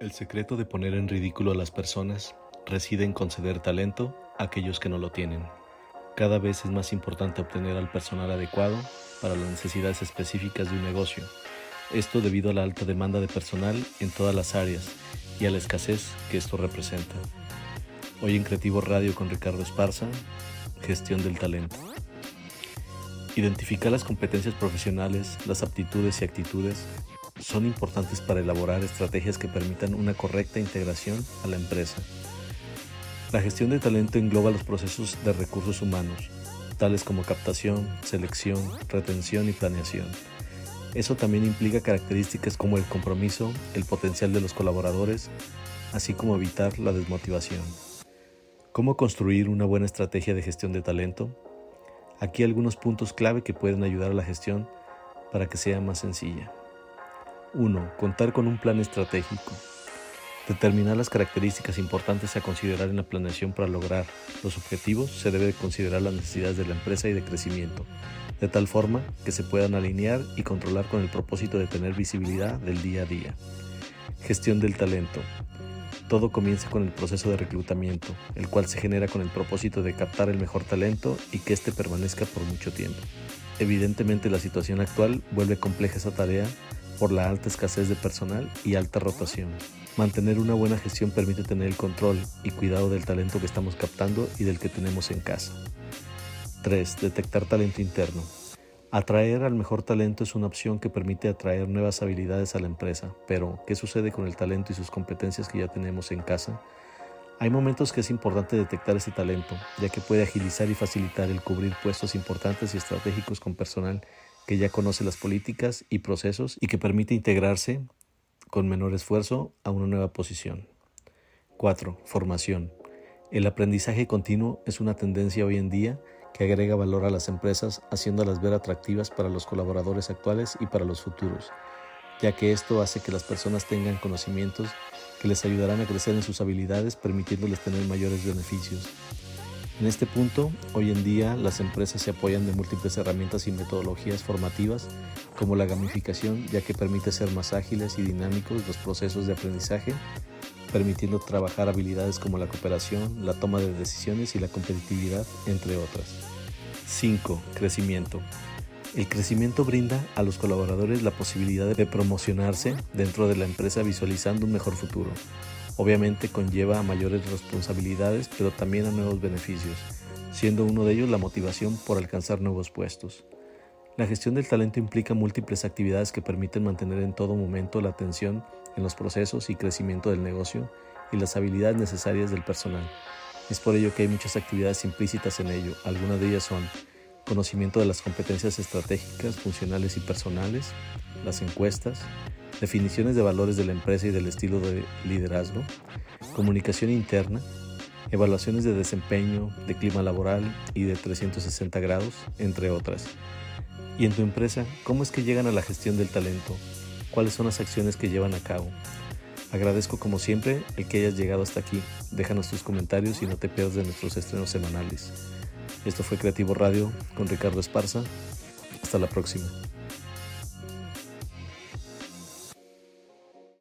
El secreto de poner en ridículo a las personas reside en conceder talento a aquellos que no lo tienen. Cada vez es más importante obtener al personal adecuado para las necesidades específicas de un negocio. Esto debido a la alta demanda de personal en todas las áreas y a la escasez que esto representa. Hoy en Creativo Radio con Ricardo Esparza, gestión del talento. Identificar las competencias profesionales, las aptitudes y actitudes son importantes para elaborar estrategias que permitan una correcta integración a la empresa. La gestión de talento engloba los procesos de recursos humanos, tales como captación, selección, retención y planeación. Eso también implica características como el compromiso, el potencial de los colaboradores, así como evitar la desmotivación. ¿Cómo construir una buena estrategia de gestión de talento? Aquí algunos puntos clave que pueden ayudar a la gestión para que sea más sencilla. 1. Contar con un plan estratégico. Determinar las características importantes a considerar en la planeación para lograr los objetivos se debe considerar las necesidades de la empresa y de crecimiento, de tal forma que se puedan alinear y controlar con el propósito de tener visibilidad del día a día. Gestión del talento. Todo comienza con el proceso de reclutamiento, el cual se genera con el propósito de captar el mejor talento y que éste permanezca por mucho tiempo. Evidentemente la situación actual vuelve compleja esa tarea por la alta escasez de personal y alta rotación. Mantener una buena gestión permite tener el control y cuidado del talento que estamos captando y del que tenemos en casa. 3. Detectar talento interno. Atraer al mejor talento es una opción que permite atraer nuevas habilidades a la empresa, pero ¿qué sucede con el talento y sus competencias que ya tenemos en casa? Hay momentos que es importante detectar ese talento, ya que puede agilizar y facilitar el cubrir puestos importantes y estratégicos con personal que ya conoce las políticas y procesos y que permite integrarse con menor esfuerzo a una nueva posición. 4. Formación. El aprendizaje continuo es una tendencia hoy en día que agrega valor a las empresas haciéndolas ver atractivas para los colaboradores actuales y para los futuros, ya que esto hace que las personas tengan conocimientos que les ayudarán a crecer en sus habilidades permitiéndoles tener mayores beneficios. En este punto, hoy en día las empresas se apoyan de múltiples herramientas y metodologías formativas como la gamificación, ya que permite ser más ágiles y dinámicos los procesos de aprendizaje, permitiendo trabajar habilidades como la cooperación, la toma de decisiones y la competitividad, entre otras. 5. Crecimiento. El crecimiento brinda a los colaboradores la posibilidad de promocionarse dentro de la empresa visualizando un mejor futuro. Obviamente conlleva a mayores responsabilidades, pero también a nuevos beneficios, siendo uno de ellos la motivación por alcanzar nuevos puestos. La gestión del talento implica múltiples actividades que permiten mantener en todo momento la atención en los procesos y crecimiento del negocio y las habilidades necesarias del personal. Es por ello que hay muchas actividades implícitas en ello. Algunas de ellas son conocimiento de las competencias estratégicas, funcionales y personales, las encuestas, definiciones de valores de la empresa y del estilo de liderazgo, comunicación interna, evaluaciones de desempeño, de clima laboral y de 360 grados, entre otras. ¿Y en tu empresa, cómo es que llegan a la gestión del talento? ¿Cuáles son las acciones que llevan a cabo? Agradezco como siempre el que hayas llegado hasta aquí. Déjanos tus comentarios y no te pierdas de nuestros estrenos semanales. Esto fue Creativo Radio con Ricardo Esparza. Hasta la próxima.